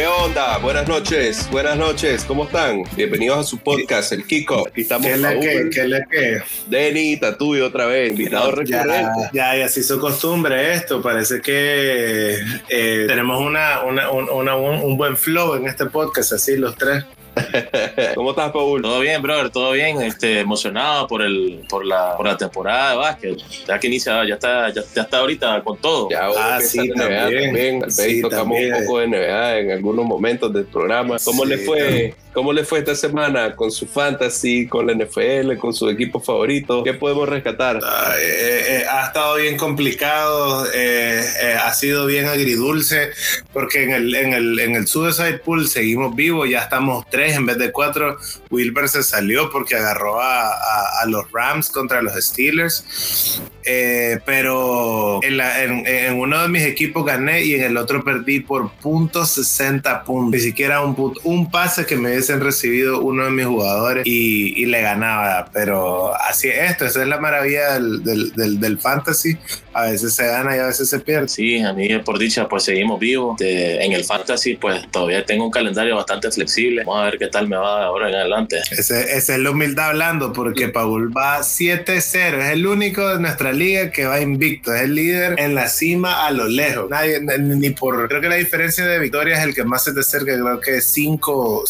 ¿Qué onda? Buenas noches, buenas noches, ¿cómo están? Bienvenidos a su podcast, El Kiko. Aquí estamos ¿Qué le que, ¿Qué le que? Denny, Tatuy otra vez, invitado recurrente. Ya, ya, se hizo costumbre esto, parece que eh, tenemos una, una, un buen flow en este podcast, así los tres. ¿Cómo estás, Paul? Todo bien, brother, todo bien. Este, emocionado por, el, por, la, por la temporada de básquet. Ya que inicia, ya está, ya, está ahorita con todo. Ya, ah, sí, también. también. tocamos un poco de NBA en algunos momentos del programa. ¿Cómo le fue? ¿Cómo le fue esta semana con su fantasy, con la NFL, con su equipo favorito? ¿Qué podemos rescatar? Ah, eh, eh, ha estado bien complicado, eh, ha sido bien agridulce, porque en el, en, el, en el Suicide Pool seguimos vivos, ya estamos tres en vez de cuatro. Wilber se salió porque agarró a, los Rams contra los Steelers. pero en, uno de mis equipos gané y en el otro perdí por punto 60 puntos. Ni siquiera un, pase que me han recibido uno de mis jugadores y, le ganaba. Pero así es esto, esa es la maravilla del, fantasy. A veces se gana y a veces se pierde. Sí, a mí por dicha pues seguimos vivos. en el fantasy pues todavía tengo un calendario bastante flexible. Vamos a ver qué tal me va ahora en adelante. Esa es la humildad hablando porque Paul va 7-0. Es el único de nuestra liga que va invicto. Es el líder en la cima a lo lejos. Nadie, ni por... Creo que la diferencia de victorias es el que más se te acerca. Creo que es 5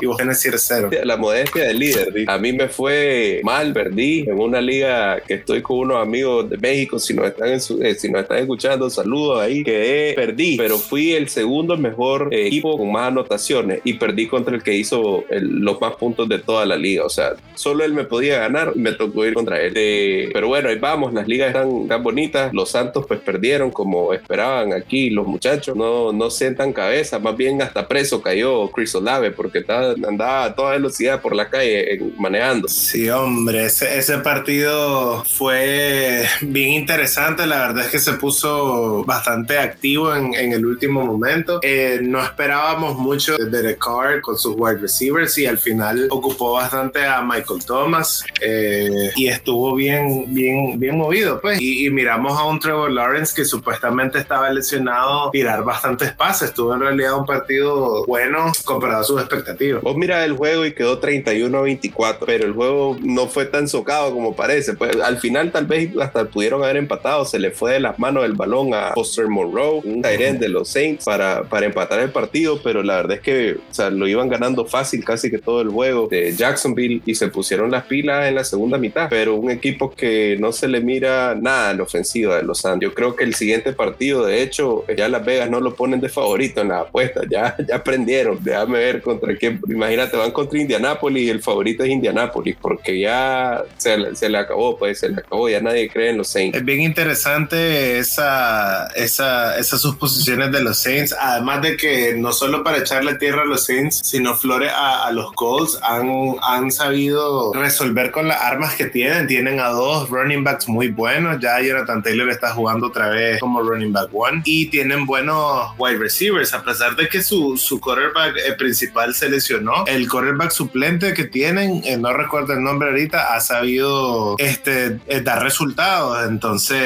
y vos tenés 0. La modestia del líder. A mí me fue mal, perdí en una liga que estoy con unos amigos de México. Si eh, si nos están escuchando, saludos ahí. Que perdí, pero fui el segundo mejor eh, equipo con más anotaciones y perdí contra el que hizo los más puntos de toda la liga. O sea, solo él me podía ganar me tocó ir contra él. Eh, pero bueno, ahí vamos. Las ligas están tan bonitas. Los Santos pues perdieron como esperaban aquí los muchachos. No, no sientan cabeza. Más bien hasta preso cayó Chris Olave porque andaba a toda velocidad por la calle manejando. Sí, hombre, ese, ese partido fue bien interesante. La verdad es que se puso bastante activo en, en el último momento. Eh, no esperábamos mucho de Derek Carr con sus wide receivers y al final ocupó bastante a Michael Thomas eh, y estuvo bien, bien, bien movido. Pues. Y, y, miramos a un Trevor Lawrence que supuestamente estaba lesionado, tirar bastantes pases. Tuvo en realidad un partido bueno comparado a sus expectativas Vos mira el juego y quedó 31 a 24, pero el juego no fue tan socado como parece. Pues al final tal vez hasta pudieron haber empatado, se le fue de las manos el balón a Foster Monroe, un Tyrant de los Saints para, para empatar el partido, pero la verdad es que lo iban ganando fácil casi que todo el juego de Jacksonville y se pusieron las pilas en la segunda mitad, pero un equipo que no se le mira nada en la ofensiva de los Santos. Yo creo que el siguiente partido, de hecho, ya Las Vegas no lo ponen de favorito en las apuestas, ya, ya aprendieron, déjame ver contra que imagínate, van contra Indianápolis y el favorito es Indianápolis, porque ya se, se, le acabó, pues se le acabó, ya nadie cree en los Saints. Es bien interesante esa, esa, esas suposiciones de los Saints, además de que no solo para echarle tierra a los Saints, sino flores a, a los Colts, han, han sabido resolver con las armas que tienen. Tienen a dos running backs muy buenos, ya Jonathan Taylor está jugando otra vez como running back one, y tienen buenos wide receivers, a pesar de que su, su quarterback eh, principal se lesionó. El quarterback suplente que tienen, eh, no recuerdo el nombre ahorita, ha sabido este, eh, dar resultados. Entonces,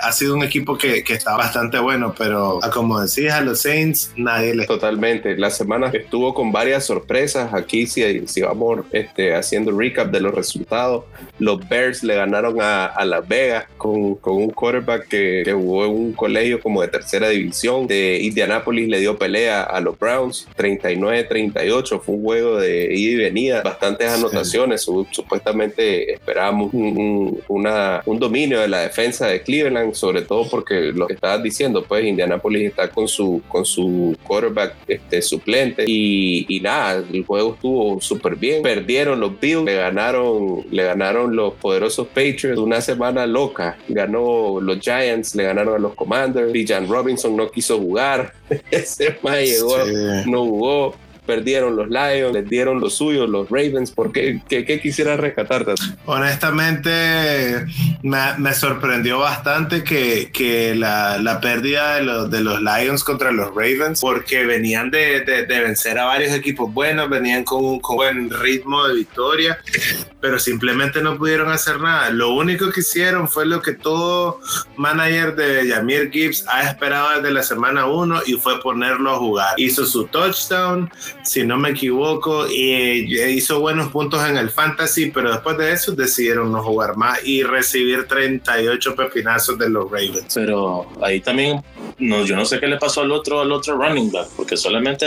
ha sido un equipo que, que, está bastante bueno, pero como decías, a los Saints nadie le... Totalmente. La semana estuvo con varias sorpresas. Aquí, si, si vamos este, haciendo recap de los resultados, los Bears le ganaron a, a Las Vegas con, con un quarterback que, que, jugó en un colegio como de tercera división. De Indianapolis le dio pelea a los Browns, 39-38 fue un juego de ida y venida, bastantes anotaciones. Supuestamente esperábamos un, una, un dominio de la defensa de Cleveland, sobre todo porque lo que estabas diciendo, pues Indianapolis está con su, con su quarterback este, suplente y, y nada, el juego estuvo súper bien. Perdieron los Bills, le ganaron, le ganaron los poderosos Patriots una semana loca. Ganó los Giants, le ganaron a los Commanders. Jan Robinson no quiso jugar. Ese más llegó, no jugó perdieron los Lions, les dieron los suyos, los Ravens. ¿Por qué, qué, quisiera rescatarte? Honestamente, me, sorprendió bastante que, que la, la, pérdida de los, de los Lions contra los Ravens, porque venían de, de, vencer a varios equipos buenos, venían con un buen ritmo de victoria pero simplemente no pudieron hacer nada. Lo único que hicieron fue lo que todo manager de Yamir Gibbs ha esperado desde la semana 1 y fue ponerlo a jugar. Hizo su touchdown, si no me equivoco, y hizo buenos puntos en el fantasy, pero después de eso decidieron no jugar más y recibir 38 pepinazos de los Ravens. Pero ahí también no, yo no sé qué le pasó al otro, al otro running back, porque solamente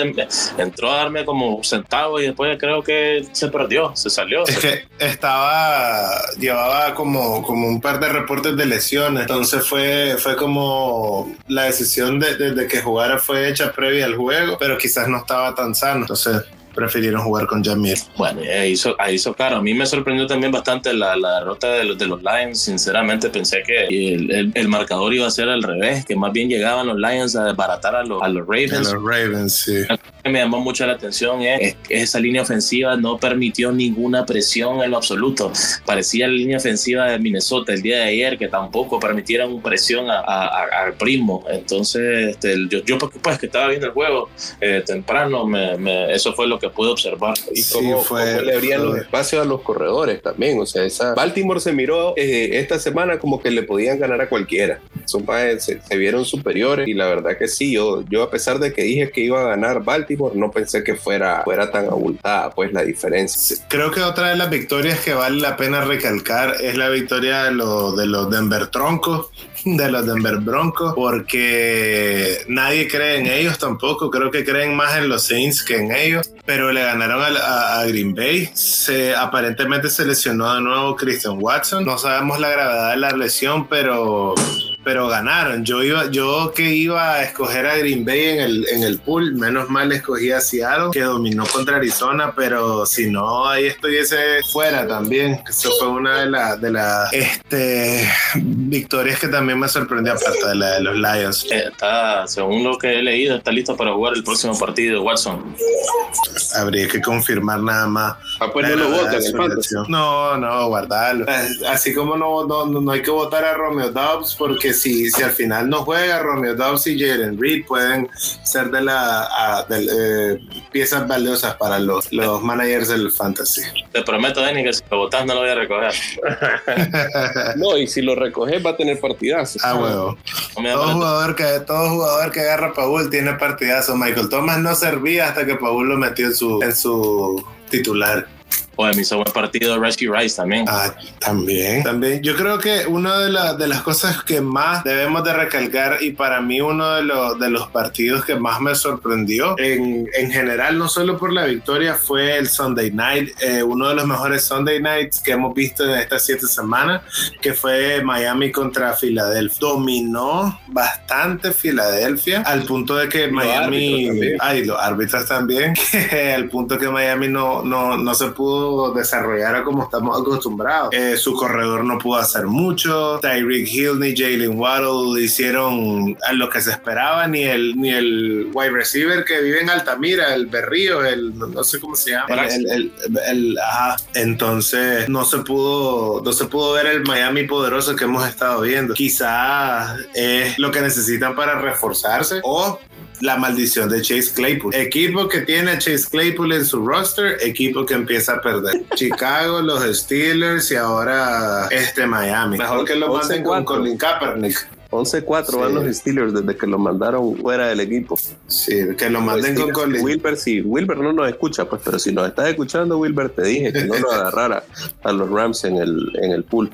entró a darme como centavo y después creo que se perdió, se salió. Es que estaba, llevaba como, como un par de reportes de lesiones, entonces fue, fue como la decisión de, de que jugara fue hecha previa al juego, pero quizás no estaba tan sano, entonces prefirieron jugar con Jamir. Bueno, ahí hizo, ahí hizo claro. A mí me sorprendió también bastante la, la derrota de los, de los Lions. Sinceramente pensé que el, el, marcador iba a ser al revés, que más bien llegaban los Lions a desbaratar a los, a los Ravens. A los Ravens, sí. Lo que me llamó mucho la atención es que esa línea ofensiva no permitió ninguna presión en lo absoluto. Parecía la línea ofensiva de Minnesota el día de ayer, que tampoco permitieron presión al primo. Entonces, este, yo, yo pues que estaba viendo el juego eh, temprano, me, me, eso fue lo que pude observar. Y cómo, fue, le abrían los espacios a los corredores también. O sea, esa Baltimore se miró eh, esta semana como que le podían ganar a cualquiera. Son se, se, vieron superiores y la verdad que sí, yo, yo a pesar de que dije que iba a ganar Baltimore, no pensé que fuera, fuera tan abultada pues la diferencia. Creo que otra de las victorias que vale la pena recalcar es la victoria de, lo, de los Denver Troncos, de los Denver Broncos, porque nadie cree en ellos tampoco, creo que creen más en los Saints que en ellos pero le ganaron a, Green Bay. Aparentemente se lesionó de nuevo Christian Watson. No sabemos la gravedad de la lesión, pero pero ganaron. Yo iba, yo que iba a escoger a Green Bay en el, en el pool, menos mal escogí a Seattle, que dominó contra Arizona, pero si no, ahí estuviese fuera también. Eso fue una de las de la, este, victorias que también me sorprendió, aparte de la de los Lions. Eh, está, según lo que he leído, está listo para jugar el próximo partido, Watson. Habría que confirmar nada más. ¿A ponerlo voto en el No, no, guardarlo. Así como no, no, no hay que votar a Romeo Dobbs porque si, si al final no juega Romeo Dobbs y Jalen Reed pueden ser de las eh, piezas valiosas para los, los managers del fantasy. Te prometo, Denny, que si lo botas no lo voy a recoger. no, y si lo recoges va a tener partidazo. Ah, huevo. todo, jugador que, todo jugador que agarra a Paul tiene partidazo. Michael Thomas no servía hasta que Paul lo metió en su, en su titular. Pues me hizo buen partido Rescue Rice también. Ah, también. También. Yo creo que una de, de las cosas que más debemos de recalcar y para mí uno de, los de los partidos que más me sorprendió en, en, general, no solo por la victoria, fue el Sunday Night, eh, uno de los mejores Sunday Nights que hemos visto en estas siete semanas, que fue Miami contra Filadelfia. Dominó bastante Filadelfia al punto de que Miami... Ay, los árbitros también, al punto que Miami no, no, no se pudo desarrollar como estamos acostumbrados. Eh, su corredor no pudo hacer mucho. Tyreek Hill ni Jalen Waddle hicieron lo que se esperaba, ni el, ni el wide receiver que vive en Altamira, el Berrío, el no sé cómo se llama. El, el, Entonces no se pudo, no se pudo ver el Miami poderoso que hemos estado viendo. Quizás es lo que necesitan para reforzarse o la maldición de Chase Claypool. Equipo que tiene a Chase Claypool en su roster, equipo que empieza a perder. Chicago, los Steelers y ahora este Miami. Mejor que lo manden con Colin Kaepernick. 11-4 van los Steelers desde que lo mandaron fuera del equipo. Sí, que lo manden con Colin. Wilber, sí, Wilber no nos escucha, pues, pero si nos estás escuchando, Wilber, te dije que no lo agarrara a los Rams en el, en el pool.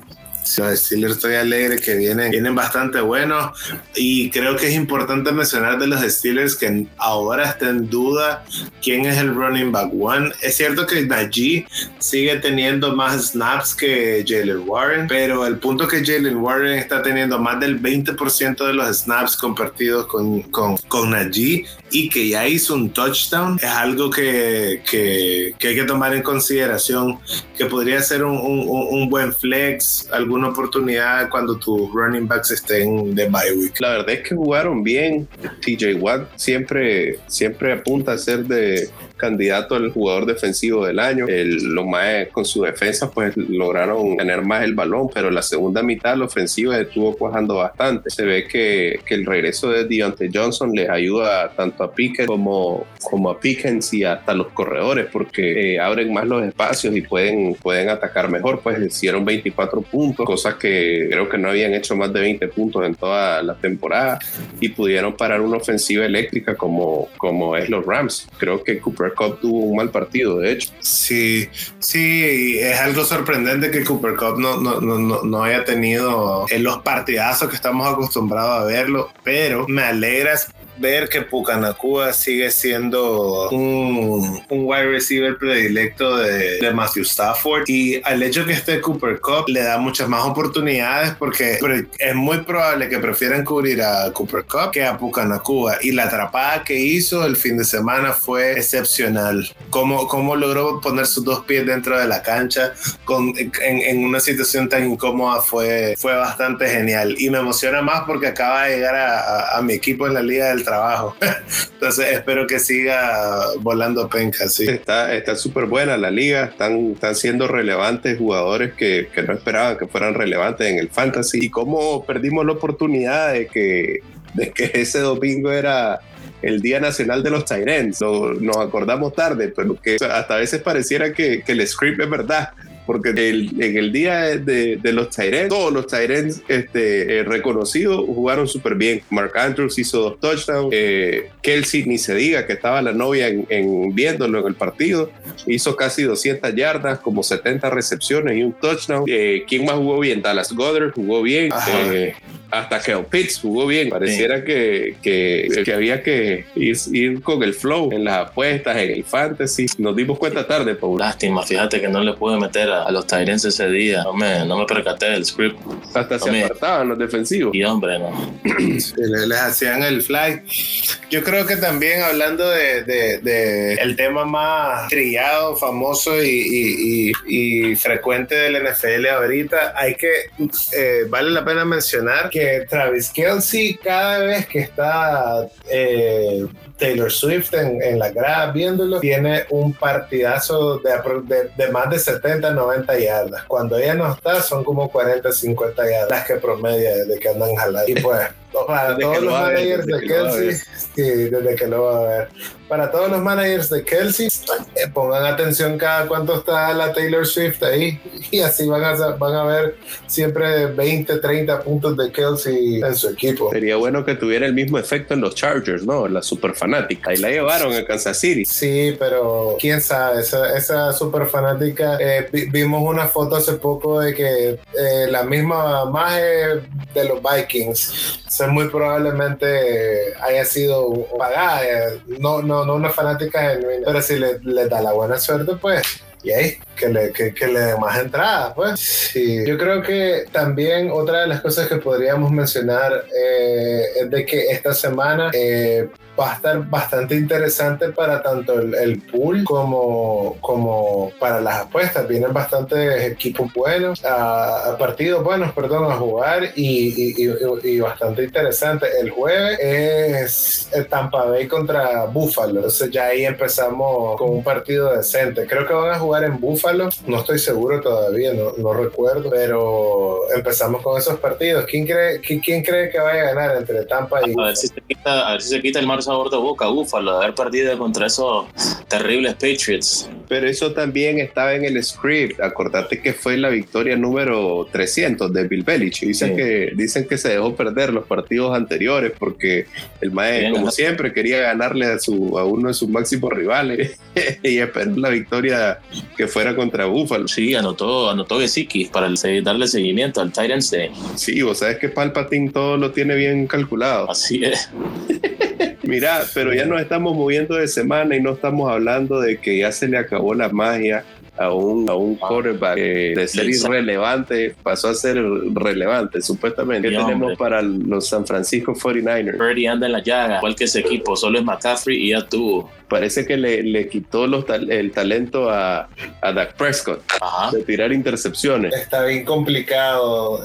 Los Steelers estoy alegre que vienen, vienen bastante buenos y creo que es importante mencionar de los Steelers que ahora está en duda quién es el running back one. Es cierto que Najee sigue teniendo más snaps que Jalen Warren, pero el punto que Jalen Warren está teniendo más del 20% de los snaps compartidos con, con, con Najee y que ya hizo un touchdown es algo que, que, que hay que tomar en consideración que podría ser un, un, un buen flex, algún alguna oportunidad cuando tus running backs estén de bye week. La verdad es que jugaron bien. TJ Watt siempre, siempre apunta a ser de candidato al jugador defensivo del año. Los más con su defensa pues lograron tener más el balón, pero la segunda mitad la ofensiva estuvo cuajando bastante. Se ve que, el regreso de Deontay Johnson les ayuda tanto a Pickett como, como a Pickens y hasta los corredores porque eh, abren más los espacios y pueden, pueden atacar mejor. Pues hicieron 24 puntos, cosas que creo que no habían hecho más de 20 puntos en toda la temporada y pudieron parar una ofensiva eléctrica como, como es los Rams. Creo que Cooper Cup tuvo un mal partido, de hecho. Sí, sí, es algo sorprendente que Cooper Cup no, no, no, no haya tenido en los partidazos que estamos acostumbrados a verlo, pero me alegras ver que Pucanacua sigue siendo un, un, wide receiver predilecto de, de, Matthew Stafford. Y al hecho que esté Cooper Cup le da muchas más oportunidades porque es muy probable que prefieran cubrir a Cooper Cup que a Pucanacua. Y la atrapada que hizo el fin de semana fue excepcional. Cómo, cómo logró poner sus dos pies dentro de la cancha con, en, en, una situación tan incómoda fue, fue bastante genial y me emociona más porque acaba de llegar a, a, a mi equipo en la Liga del trabajo. Entonces espero que siga volando penca, sí. Está súper buena la liga, están, están siendo relevantes jugadores que, que, no esperaban que fueran relevantes en el fantasy. Y cómo perdimos la oportunidad de que, de que ese domingo era el Día Nacional de los Tyrants. No, nos acordamos tarde, pero que hasta a veces pareciera que, que el script es verdad porque el, en el día de, de los Tyrants, todos los Tyrants este, eh, reconocidos jugaron súper bien. Mark Andrews hizo dos touchdowns, eh, Kelsey ni se diga que estaba la novia en, en, viéndolo en el partido, hizo casi 200 yardas, como 70 recepciones y un touchdown. Eh, ¿Quién más jugó bien? Dallas Goddard jugó bien. Eh, hasta que Pitts jugó bien. Pareciera sí. que, que, que, había que ir, ir, con el flow en las apuestas, en el fantasy. Nos dimos cuenta tarde, Paul. Lástima, fíjate que no le pude meter a, a los Tyrants ese día. No me, no me percaté del script. Hasta no se me... apartaban los defensivos. Y hombre, no. Les hacían el fly. Yo creo que también hablando de, de, de el tema más trillado, famoso y, y, y, y, frecuente del NFL ahorita, hay que, eh, vale la pena mencionar que Travis Kelsey cada vez que está eh, Taylor Swift en, en, la grada viéndolo, tiene un partidazo de, de, de, más de 70, 90 yardas. Cuando ella no está, son como 40, 50 yardas las que promedia desde que andan jalando. Y pues, para todos los managers de Kelsey, sí, desde que lo va a ver. Para todos los managers de Kelsey, eh, pongan atención cada cuánto está la Taylor Swift ahí y así van a, van a ver siempre 20, 30 puntos de Kelsey en su equipo. Sería bueno que tuviera el mismo efecto en los Chargers, ¿no? La super fanática. Y la llevaron a Kansas City. Sí, pero quién sabe, esa, esa super fanática, eh, vimos una foto hace poco de que eh, la misma magia de los Vikings o sea, muy probablemente haya sido pagada, no, no, no una fanática genuina, pero si le, da la buena suerte, pues y ahí que le, que, le dé más entrada, pues. Sí. Yo creo que también otra de las cosas que podríamos mencionar eh, es de que esta semana eh, va a estar bastante interesante para tanto el, pool como, como para las apuestas. Vienen bastantes equipos buenos, a, partidos buenos, perdón, a jugar y, y, bastante interesante. El jueves es el Tampa Bay contra Buffalo. Entonces ya ahí empezamos con un partido decente. Creo que van a jugar en Buffalo. No estoy seguro todavía, no, no recuerdo, pero empezamos con esos partidos. ¿Quién cree, quién, cree que vaya a ganar entre Tampa y ver, si se quita, a ver si se quita el mal sabor de boca, Búfalo, de haber perdido contra esos terribles Patriots. Pero eso también estaba en el script. Acordate que fue la victoria número 300 de Bill Belichick. Dicen, sí. que, dicen que se dejó perder los partidos anteriores porque el Mae, como siempre, quería ganarle a, su, a uno de sus máximos rivales y esperó la victoria que fuera contra Búfalo. Sí, anotó, anotó Gesicki para darle seguimiento al Tyrants Day. Sí, vos sabes que Palpatine todo lo tiene bien calculado. Así es. Mira, pero ya nos estamos moviendo de semana y no estamos hablando de que ya se le acabó la magia a un, a un quarterback de ser irrelevante pasó a ser relevante, supuestamente. ¿Qué tenemos para los San Francisco 49ers? Purdy anda en la llaga, igual que ese equipo, solo es McCaffrey y ya tuvo. Parece que le, le quitó los el talento a, a Dak Prescott de tirar intercepciones. Está bien complicado.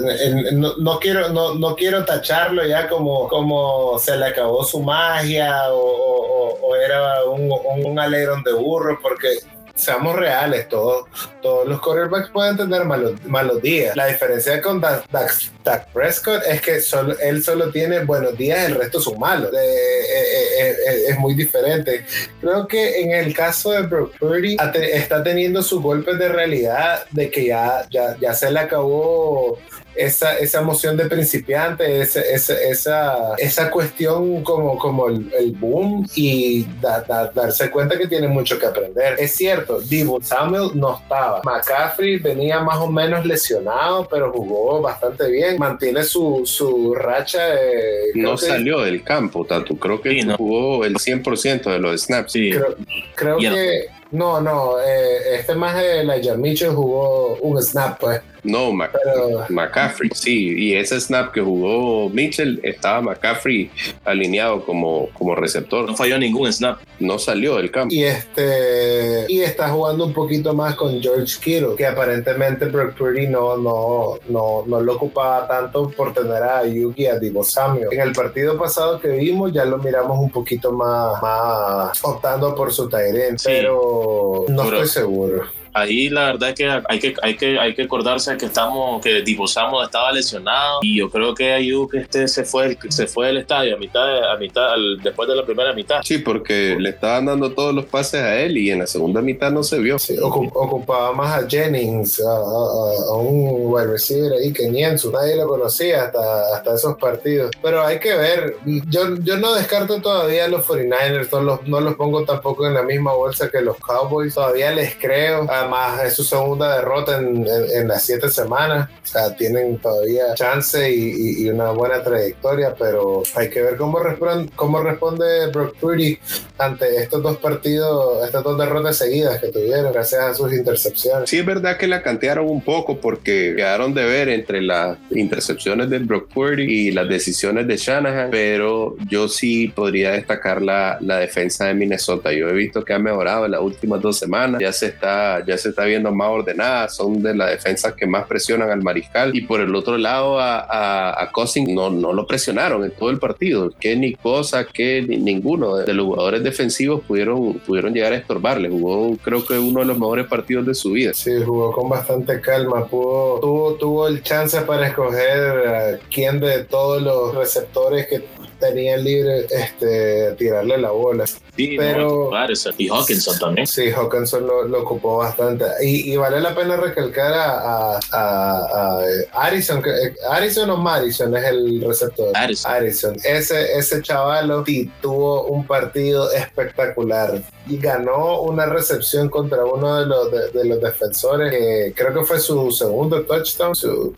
No, no, quiero, no, no quiero tacharlo ya como, como se le acabó su magia o, o, era un, un, alegrón de burro, porque seamos reales, todos, todos los quarterbacks pueden tener malos, malos días. La diferencia con Dak, Prescott es que solo, él solo tiene buenos días, el resto son malos. Eh, eh, eh, es muy diferente. Creo que en el caso de Brock Purdy está teniendo sus golpes de realidad de que ya, ya, ya se le acabó esa, esa emoción de principiante, esa, esa, esa, cuestión como, como el, boom y darse cuenta que tiene mucho que aprender. Es cierto, Divo Samuel no estaba. McCaffrey venía más o menos lesionado, pero jugó bastante bien. Mantiene su, su racha. no salió del campo, tanto. Creo que jugó el 100% de los snaps. Sí. Creo, que. No, no, eh, este más de la Mitchell jugó un snap, pues. No, McCaffrey, sí. Y ese snap que jugó Mitchell, estaba McCaffrey alineado como, como receptor. No falló ningún snap. No salió del campo. Y este y está jugando un poquito más con George Kittle, que aparentemente Brock Purdy no, no, no, no lo ocupaba tanto por tener a Yuki a Divo Samuel. En el partido pasado que vimos ya lo miramos un poquito más, más optando por su Tyrant, pero no estoy seguro ahí la verdad es que hay que, hay que, hay que acordarse que estamos, que Divo estaba lesionado y yo creo que Ayuk este se fue, se fue del estadio a mitad, a mitad, después de la primera mitad. Sí, porque le estaban dando todos los pases a él y en la segunda mitad no se vio. ocupaba más a Jennings, a, un wide receiver ahí que Nienzu, nadie lo conocía hasta, hasta esos partidos. Pero hay que ver, yo, yo no descarto todavía a los 49ers, no los, no los pongo tampoco en la misma bolsa que los Cowboys, todavía les creo. A más es su segunda derrota en, en, las siete semanas. O sea, tienen todavía chance y, y, una buena trayectoria, pero hay que ver cómo, responde, cómo responde Brock Purdy ante estos dos partidos, estas dos derrotas seguidas que tuvieron, gracias a sus intercepciones. Sí, es verdad que la cantearon un poco porque quedaron de ver entre las intercepciones de Brock Purdy y las decisiones de Shanahan, pero yo sí podría destacar la, defensa de Minnesota. Yo he visto que ha mejorado en las últimas dos semanas, ya se está, ya se está viendo más ordenada, son de las defensas que más presionan al mariscal. Y por el otro lado, a, a, Cousin no, no lo presionaron en todo el partido. Que ni Cosa, que ni, ninguno de los jugadores defensivos pudieron, pudieron llegar a estorbarle. Jugó, creo que uno de los mejores partidos de su vida. Sí, jugó con bastante calma. Pudo, tuvo, tuvo el chance para escoger a quién de todos los receptores que tenían libre este, tirarle la bola. Sí, pero, y Hawkinson también. Sí, Hawkinson lo, lo ocupó bastante. Y, vale la pena recalcar a, a, a, Harrison, que, Harrison o Madison es el receptor. Harrison. Ese, ese chaval tuvo un partido espectacular y ganó una recepción contra uno de los, de, los defensores, que creo que fue su segundo touchdown,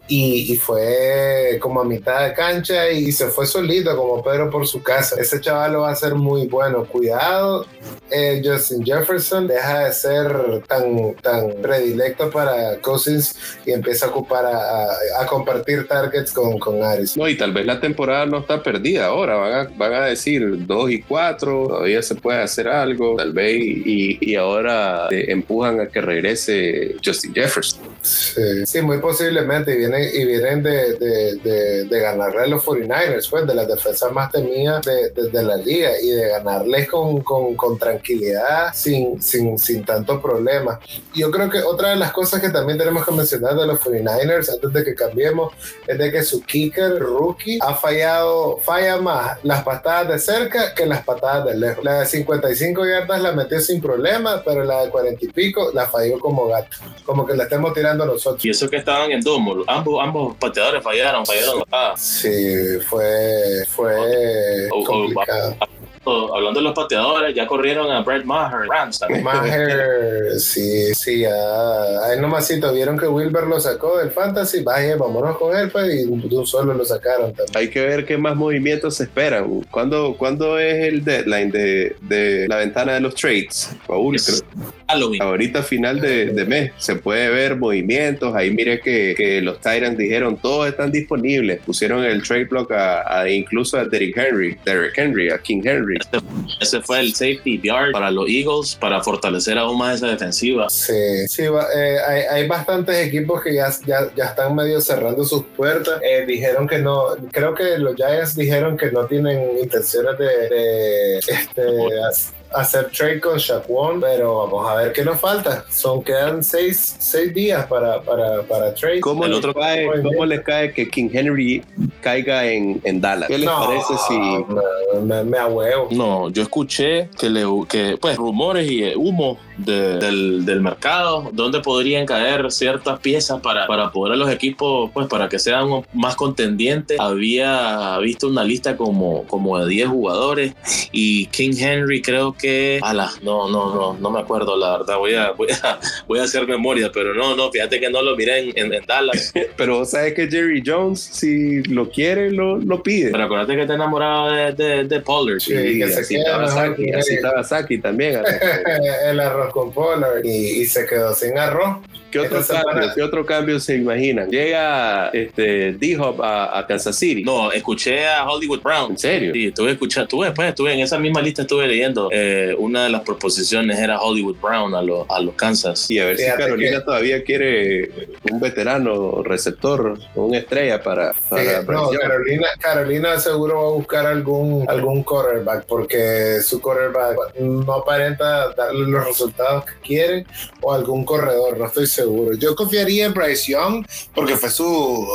y, y, fue como a mitad de cancha y se fue solito como Pedro por su casa. Ese chaval lo va a ser muy bueno. Cuidado, eh, Justin Jefferson deja de ser tan, tan predilecto para Cousins y empieza a ocupar a, compartir targets con, con Aris. No, y tal vez la temporada no está perdida ahora, van a, van a decir 2 y 4, todavía se puede hacer algo, tal vez, y, y ahora empujan a que regrese Justin Jefferson. Sí, muy posiblemente, y vienen, y vienen de, de, de, ganarle a los 49ers, pues, de las defensas más temidas de, de la liga, y de ganarles con, con, con tranquilidad, sin, sin, sin tanto problema. Yo creo que otra de las cosas que también tenemos que mencionar de los 49ers, antes de que cambiemos, es de que su kicker rookie ha fallado, falla más las patadas de cerca que las patadas de lejos. La de 55 yardas la metió sin problema, pero la de 40 y pico la falló como gato, como que la estemos tirando a nosotros. Y eso que estaban en domo, ambos, ambos pateadores fallaron, fallaron Sí, fue, fue complicado. Hablando de los pateadores, ya corrieron a Brett Maher, Rams Maher, sí, sí, ya. Ahí nomasito vieron que Wilber lo sacó del fantasy, vaya, vámonos con él, pues, y de un solo lo sacaron también. Hay que ver qué más movimientos se esperan. ¿Cuándo, ¿cuándo es el deadline de, de la ventana de los trades? Paul, Halloween. Ahorita final de, de, mes se puede ver movimientos. Ahí mire que, que los Tyrants dijeron todos están disponibles. Pusieron el trade block a, a incluso a Derrick Henry, Derrick Henry, a King Henry. Ese, ese fue el safety yard para los Eagles para fortalecer aún más esa defensiva. Sí, sí, eh, hay, hay, bastantes equipos que ya, ya, ya, están medio cerrando sus puertas. Eh, dijeron que no, creo que los Giants dijeron que no tienen intenciones de, de este, hacer trade con Shaquon, pero vamos a ver qué nos falta. Son quedan seis, seis días para, para, para trade. ¿Cómo, El les otro- cae, ¿Cómo les cae que King Henry caiga en, en Dallas? ¿Qué les No, parece si me, me, me ahuevo. No, yo escuché que, le, que pues rumores y eh, humo de- del, del mercado, donde podrían caer ciertas piezas para, para poder a los equipos, pues para que sean más contendientes. Había visto una lista como, como de 10 jugadores y King Henry creo que, ala, no, no, no, no me acuerdo la verdad, voy a, voy a, voy a hacer memoria, pero no, no, fíjate que no lo miré en, en- en Dallas. Pero sabes que Jerry Jones, si lo quiere, lo, lo pide. Pero acuérdate que está enamorado de, de, de Pollard. Sí, que se mejor Saki, también. el arroz con Pollard y, y se quedó sin arroz. ¿Qué otro, cambio, ¿Qué otro cambio se imaginan? Llega este, D-Hop a, a Kansas City. No, escuché a Hollywood Brown. ¿En serio? Sí, estuve escuchando, estuve, pues, estuve en esa misma lista, estuve leyendo. eh, una de las proposiciones era Hollywood Brown a, los a los Kansas. Y a ver Fíjate si Carolina que- todavía quiere un veterano receptor, una estrella para, para Sí, no. Carolina, Carolina seguro va a buscar algún, algún quarterback porque su quarterback no aparenta darle los resultados que quiere o algún corredor, no estoy seguro. Yo confiaría en Bryce Young porque fue su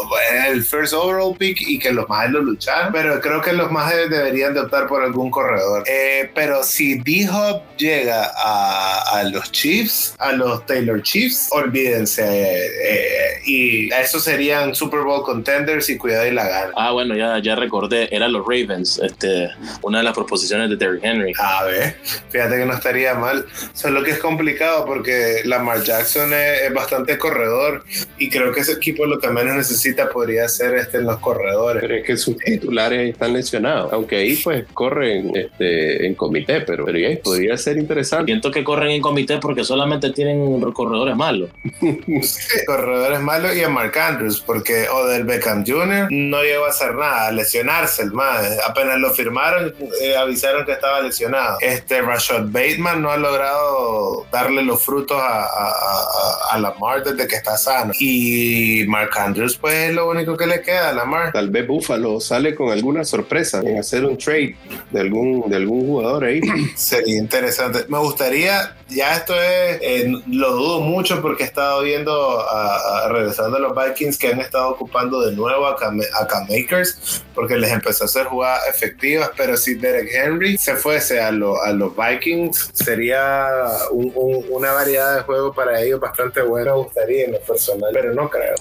el first overall pick y que los más lo lucharon, pero creo que los más deberían de optar por algún corredor. Eh, pero si D-Hop llega a, a los Chiefs, a los Taylor Chiefs, olvídense. eh, y esos serían Super Bowl contenders y cuidado y la gana. Ah, bueno, ya, ya recordé, eran los Ravens, este, una de las proposiciones de Derrick Henry. A ver, fíjate que no estaría mal. Solo que es complicado porque Lamar Jackson es, es bastante corredor y creo que ese equipo lo que menos necesita podría ser este en los corredores. Pero es que sus titulares están lesionados. Aunque ahí pues corren este, en comité, pero, pero ya podría ser interesante. Siento que corren en comité porque solamente tienen corredores malos. corredores malos y a Mark Andrews porque Odell Beckham Jr. no llegó a hacer nada, a lesionarse el más. Apenas lo firmaron, eh, avisaron que estaba lesionado. Este Rashad Bateman no ha logrado darle los frutos a, a, a, a Lamar desde que está sano. Y Mark Andrews, pues es lo único que le queda a Lamar. Tal vez Buffalo sale con alguna sorpresa en hacer un trade de algún, de algún jugador ahí. Sería interesante. Me gustaría, ya esto es, eh, lo dudo mucho porque he estado viendo, a, a- regresando a los Vikings, que han estado ocupando de nuevo a Cam, a Cam Akers, porque les empezó a hacer jugadas efectivas, pero si Derek Henry se fuese a, lo- a los Vikings, sería un- un- una variedad de juego para ellos bastante buena, me gustaría en lo personal, pero no creo.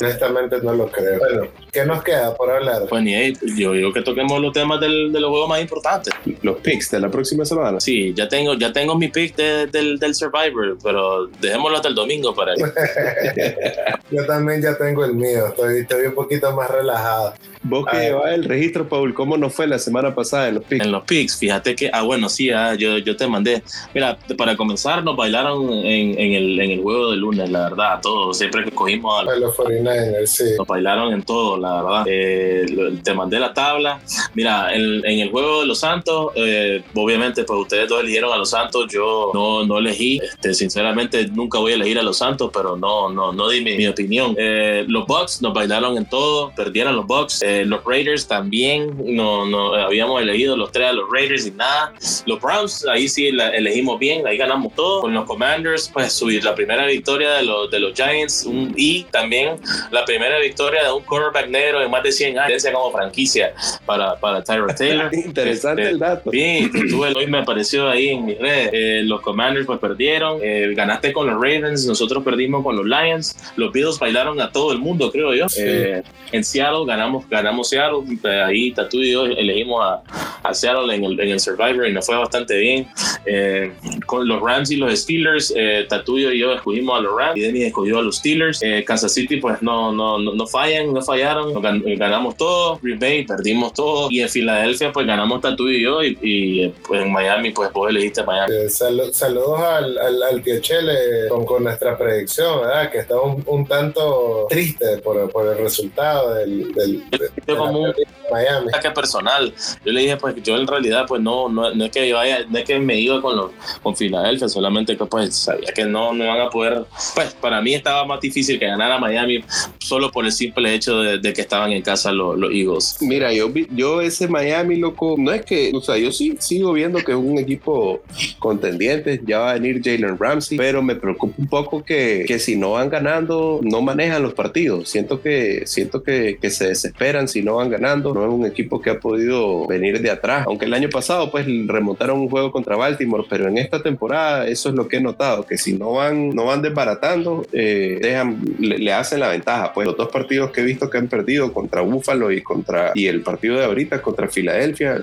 Honestamente no lo creo. Bueno, ¿qué nos queda por hablar? Pues ni ahí, yo digo que toquemos los temas del, de los juegos más importantes. Los picks de la próxima semana. Sí, ya tengo, ya tengo mi pick de- del, del Survivor, pero dejémoslo hasta el domingo para Yo también ya tengo el mío, estoy, estoy un poquito más relajado. Vos que llevas el registro, Paul, ¿cómo nos fue la semana pasada en los picks? en los picks. Fíjate que, ah, bueno, sí, ah, yo, yo te mandé. Mira, para comenzar, nos bailaron en, en el, en el juego de lunes, la verdad, todos. Siempre que cogimos a A los 49ers, sí. nos bailaron en todo, la verdad. Eh, te mandé la tabla. Mira, en, en el juego de los Santos, eh, obviamente, pues ustedes dos eligieron a los Santos. Yo no, no elegí. Este, sinceramente, nunca voy a elegir a los Santos, pero no, no, no di mi, mi opinión. Eh, los Bucks nos bailaron en todo, perdieron los Bucks. Eh, los Raiders también, no, no habíamos elegido los tres a los Raiders y nada. Los Browns, ahí sí la elegimos bien, ahí ganamos todo. Con los Commanders, pues subir la primera victoria de los, de los Giants un- y también la primera victoria de un quarterback negro en más de 100 años como franquicia para, para Tyrod Taylor. Interesante Este, el dato. Bien, tuve- hoy me apareció ahí en mis redes. Eh, los Commanders pues perdieron, eh, ganaste con los Ravens, nosotros perdimos con los Lions. Los Bills bailaron a todo el mundo, creo yo. Eh, en Seattle ganamos, ganamos Seattle. Eh, ahí Tatu y yo elegimos a, a Seattle en el, en el Survivor y nos fue bastante bien. Eh, con los Rams y los Steelers, eh, Tatuyo y yo escogimos a los Rams y Denny escogió a los Steelers. Eh, Kansas City, pues no, no, no, no fallan, no fallaron. Gan- eh, ganamos todo. Green Bay, perdimos todo. Y en Filadelfia, pues ganamos Tatuyo y yo. Y, y, pues en Miami, pues vos elegiste a Miami. Eh, salu- saludos al, al, al tío Chele con, con nuestra predicción, ¿verdad? Que está un, un tanto triste por, por el resultado del, del de- de la como un- pérdida de Miami. ataque personal. Yo le dije, pues yo en realidad, pues no, no, no es que yo vaya, no es que me iba con los, con Filadelfia, solamente que pues sabía que no, no iban a poder, pues para mí estaba más difícil que ganara Miami solo por el simple hecho de, de que estaban en casa los, Eagles. Mira, yo, ese Miami, loco, no es que, o sea, yo sí sigo viendo que es un equipo contendiente, ya va a venir Jalen Ramsey, pero me preocupa un poco que, que si no van ganando, no manejan los partidos. Siento que, siento que, que se desesperan si no van ganando. No es un equipo que ha podido venir de atrás, aunque el año pasado pues remontaron un juego contra Baltimore, pero en esta temporada eso es lo que he notado, que si no van, no van desbaratando, eh, dejan, le, le hacen la ventaja. Pues los dos partidos que he visto que han perdido contra Buffalo y contra y el partido de ahorita contra Filadelfia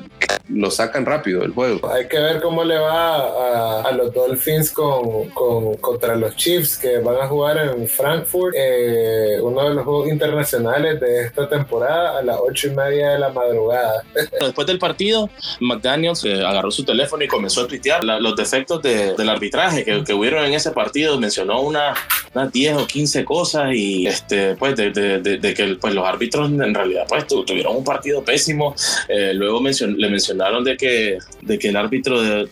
lo sacan rápido del juego. Hay que ver cómo le va a, a los Dolphins con, con- contra los Chiefs que van a jugar en Frankfurt, eh, uno de los juegos internacionales de esta temporada a las ocho y media de la madrugada. Después del partido, McDaniels eh, agarró su teléfono y comenzó a tuitear la- los defectos de- del arbitraje que, que hubieron en ese partido. Mencionó una, unas 10 o 15 cosas y este, pues de, de- de- de que pues, los árbitros en realidad pues, tu- tuvieron un partido pésimo. Eh, luego mencion- le mencionaron de que, de que el árbitro de,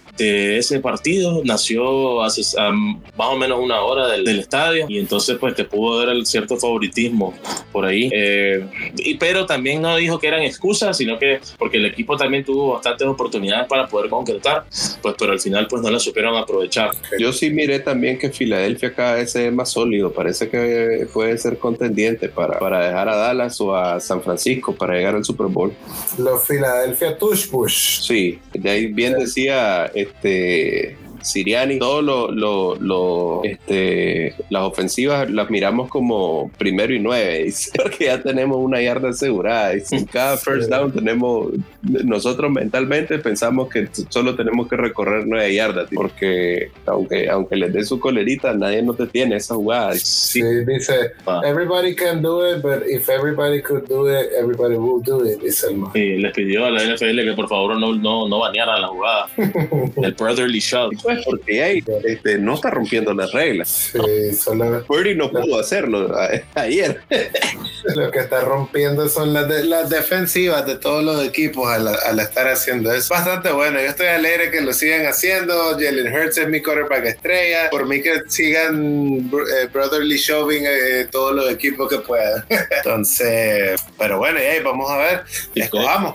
ese partido nació hace a más o menos una hora del, del estadio y entonces pues que pudo haber el cierto favoritismo por ahí. Eh, y, pero también no dijo que eran excusas, sino que porque el equipo también tuvo bastantes oportunidades para poder concretar, pues pero al final pues no las supieron aprovechar. Yo sí miré también que Filadelfia cada vez es más sólido, parece que puede ser contendiente para, para dejar a Dallas o a San Francisco para llegar al Super Bowl. Los Philadelphia Tush Push. Sí, de ahí bien decía este Siriani, todo lo, lo, lo, este, las ofensivas las miramos como primero y nueve, dice, porque ya tenemos una yarda asegurada. En cada first down tenemos, nosotros mentalmente pensamos que solo tenemos que recorrer nueve yardas, porque aunque, aunque les dé su colerita, nadie nos detiene esa jugada. Sí, Sí, dice, Ah. everybody can do it, but if everybody could do it, everybody will do it, dice el man. Y les pidió a la NFL que por favor no, no, no banearan la jugada del Brotherly Shove. Pues porque ya este, no está rompiendo las reglas. Sí, solo Purdy no pudo hacerlo a- ayer. lo que está rompiendo son las, de- las defensivas de todos los equipos al, al estar haciendo eso. Bastante bueno, yo estoy alegre que lo sigan haciendo. Jalen Hurts es mi quarterback estrella. Por mí que sigan eh, brotherly shoving eh, todos los equipos que puedan. Entonces, pero bueno, y ahí vamos a ver. Escojamos.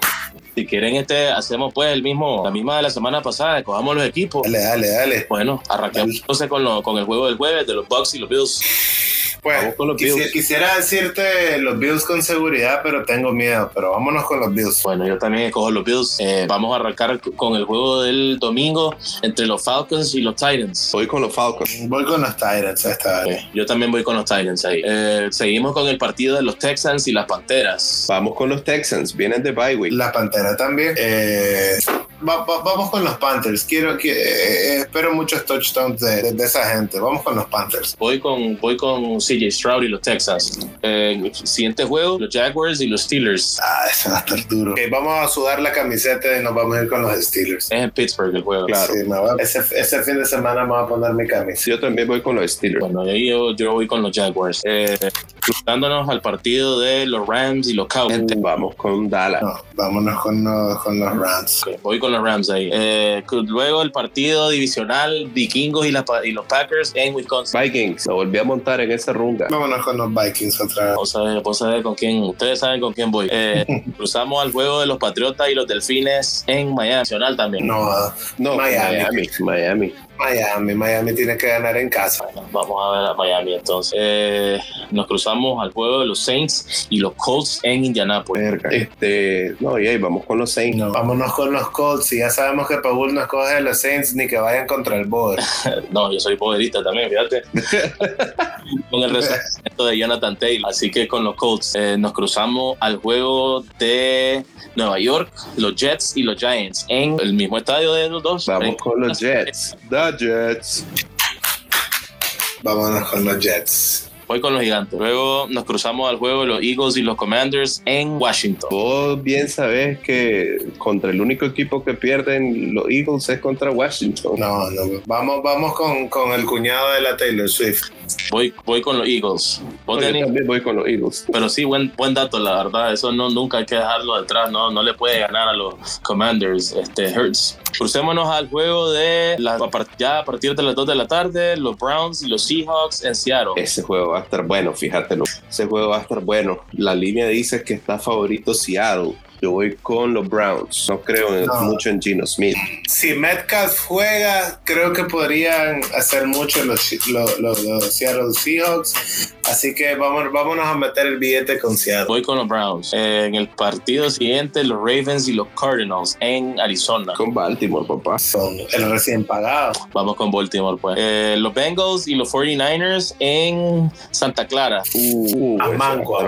Si quieren, este, hacemos pues el mismo, la misma de la semana pasada, cojamos los equipos. Dale, dale, dale. Bueno, arranquemos entonces con, lo- con el juego del jueves de los Bucks y los Bills. Pues Vamos con los quisi- Bills. quisiera decirte los Bills con seguridad, pero tengo miedo. Pero vámonos con los Bills. Bueno, yo también escojo los Bills. Eh, vamos a arrancar con el juego del domingo entre los Falcons y los Titans. Voy con los Falcons. Voy con los Tyrants esta vez. Ok, Yo también voy con los Titans ahí. Eh, seguimos con el partido de los Texans y las Panteras. Vamos con los Texans, vienen de bye week. La Pantera también. Eh, va- va- vamos con los Panthers. Quiero que eh, espero muchos touchdowns de, de- de esa gente. Vamos con los Panthers. Voy con, voy con CJ Stroud y los Texans. Eh, siguiente juego, los Jaguars y los Steelers. Ah, ese va a estar duro. Ok, vamos a sudar la camiseta y nos vamos a ir con los Steelers. Es en Pittsburgh el juego. Claro. Sí, ese, ese fin de semana me voy a poner mi camisa. Yo también voy con los Steelers. Bueno, ahí yo, yo voy con los Jaguars. Eh, cruzándonos al partido de los Rams y los Cowboys. Vamos con Dallas. No, vámonos con los, con los Rams. Ok, voy con los Rams ahí. Eh, luego el partido divisional Vikingos y, la y los Packers en Wisconsin. Vikings, lo volví a montar en esa runga. Vámonos con los Vikings otra vez. Vamos a ver, vamos a ver con quién. Ustedes saben con quién voy. Eh, cruzamos al juego de los Patriotas y los Delfines en Miami. Nacional también. No, No, Miami. Miami. Miami. Miami, Miami tiene que ganar en casa. vamos a ver a Miami entonces. Eh, nos cruzamos al juego de los Saints y los Colts en Indianapolis. Este, no, y ahí vamos con los Saints. No, vámonos con los Colts. Y ya sabemos que Paul no escoge a los Saints ni que vayan contra el Boer. no, yo soy boerista también, fíjate. con el resultado de Jonathan Taylor. Así que con los Colts eh, nos cruzamos al juego de Nueva York, los Jets y los Giants en el mismo estadio de los dos. Vamos con los Jets. Jets. Vámonos con los Jets. Voy con los gigantes. Luego nos cruzamos al juego de los Eagles y los Commanders en Washington. Vos bien sabes que contra el único equipo que pierden los Eagles es contra Washington. No, no. Vamos, vamos con, con el cuñado de la Taylor Swift. Voy, voy con los Eagles. Yo también voy con los Eagles. Pero sí, buen, buen dato, la verdad. Eso no, nunca hay que dejarlo detrás. No, no le puede ganar a los Commanders, este, Hurts. Crucémonos al juego de la, ya a partir de las 2 de la tarde, los Browns y los Seahawks en Seattle. Ese juego va a estar bueno, fíjate. Ese juego va a estar bueno. La línea dice que está favorito Seattle. Yo voy con los Browns. No creo mucho en Gino Smith. Si Metcalf juega, creo que podrían hacer mucho los, los, los, Seattle Seahawks. Así que vamos, vámonos a meter el billete con Seattle. Voy con los Browns. Eh, en el partido siguiente, los Ravens y los Cardinals en Arizona. Con Baltimore, papá. Son el recién pagado. Vamos con Baltimore, pues. Eh, los Bengals y los 49ers en Santa Clara. Uh, a manco,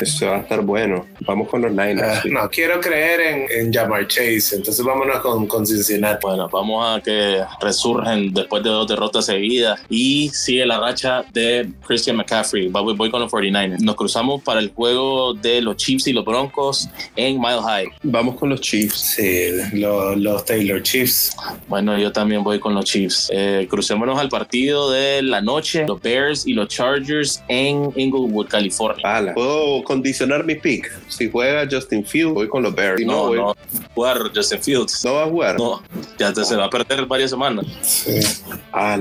eso va a estar bueno. Vamos con los Niners. Uh, no, quiero creer en, en Jamar Chase, entonces vámonos con, con Cincinnati. Bueno, vamos a que resurgen después de dos derrotas seguidas y sigue la racha de Christian McCaffrey. Voy, voy con los 49ers. Nos cruzamos para el juego de los Chiefs y los Broncos en Mile High. Vamos con los Chiefs. Sí, los, los Taylor Chiefs. Bueno, yo también voy con los Chiefs. Eh, crucémonos al partido de la noche, los Bears y los Chargers en Inglewood, California. Puedo condicionar mi pick. Si juega Justin Con los Bears. no, no, no, jugar Justin Fields. No va a jugar. No, ya se va a perder varias semanas. Sí.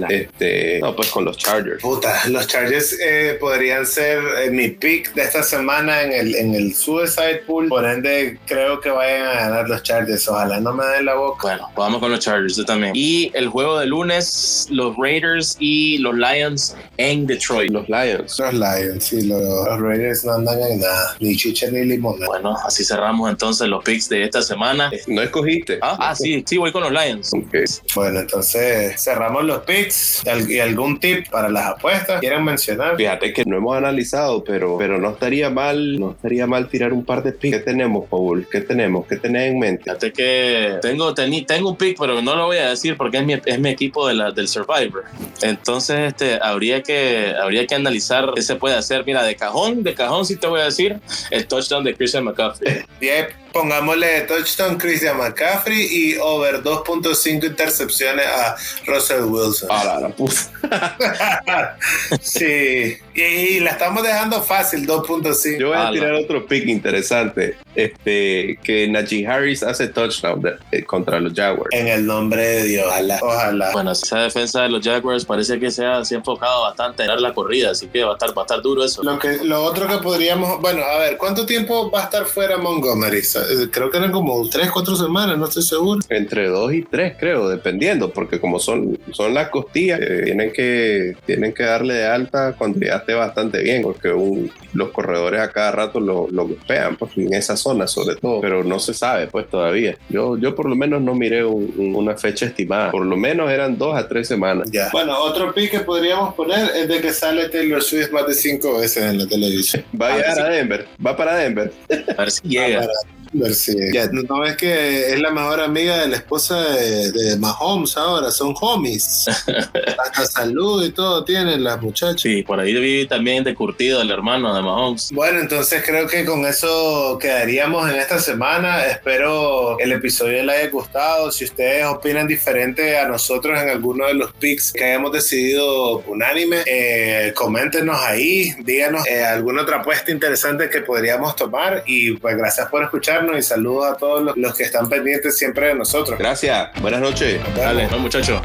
este, no, pues con los Chargers. Puta, los Chargers eh, podrían ser eh, mi pick de esta semana en el, en el Suicide Pool. Por ende, creo que vayan a ganar los Chargers. Ojalá no me den la boca. Bueno, vamos con los Chargers yo también. Y el juego de lunes, los Raiders y los Lions en Detroit. Los Lions. Los Lions, sí, los, Raiders no andan en nada, ni chicha ni limón. Bueno, así cerramos entonces los picks de esta semana. ¿No escogiste? Ah, ah sí, sí, voy con los Lions. Bueno, entonces cerramos los picks y algún tip para las apuestas. ¿Quieren mencionar? Fíjate que no hemos analizado, pero, pero no estaría mal, no estaría mal tirar un par de picks. ¿Qué tenemos, Paul? ¿Qué tenemos? ¿Qué tenés en mente? Fíjate que tengo, tengo un pick, pero no lo voy a decir porque es mi, es mi equipo de la, del Survivor. Entonces, este, habría que, habría que analizar qué se puede hacer. Mira, de cajón, de cajón sí te voy a decir el touchdown de Christian McCaffrey. back pongámosle touchdown Christian McCaffrey y over 2.5 intercepciones a Russell Wilson. Ah, la, sí, y, la estamos dejando fácil, 2.5. Yo voy a tirar otro pick interesante, este, que Najee Harris hace touchdown eh, contra los Jaguars. En el nombre de Dios, ojalá. ojalá. Bueno, esa defensa de los Jaguars parece que se ha, enfocado bastante en dar la corrida, así que va a estar, va a estar duro eso. Lo, que, lo otro que podríamos, bueno, a ver, ¿cuánto tiempo va a estar fuera Montgomery? Creo que eran como tres, cuatro semanas, no estoy seguro. Entre dos y tres, creo, dependiendo, porque como son, son las costillas, eh, tienen, que, tienen que darle de alta cuando ya esté bastante bien, porque los corredores a cada rato lo, lo golpean, pues, en esa zona sobre todo, pero no se sabe, pues todavía. Yo, yo por lo menos no miré una fecha estimada, por lo menos eran dos a tres semanas. Ya. Bueno, otro pick que podríamos poner es de que sale Taylor Swift más de cinco veces en la televisión. Va a llegar a Denver, va para Denver. A ver si llega. Ya, no ves que es la mejor amiga de la esposa de, Mahomes ahora, son homies. Hasta salud y todo tienen las muchachas. Sí, por ahí vi también de curtido el hermano de Mahomes. Bueno, entonces creo que con eso quedaríamos en esta semana. Espero el episodio les haya gustado. Si ustedes opinan diferente a nosotros en alguno de los picks que hayamos decidido unánime, eh, coméntenos ahí, díganos eh, alguna otra apuesta interesante que podríamos tomar. Y pues gracias por escuchar y saludos a todos los, que están pendientes siempre de nosotros. Gracias, buenas noches. Dale, no, muchachos.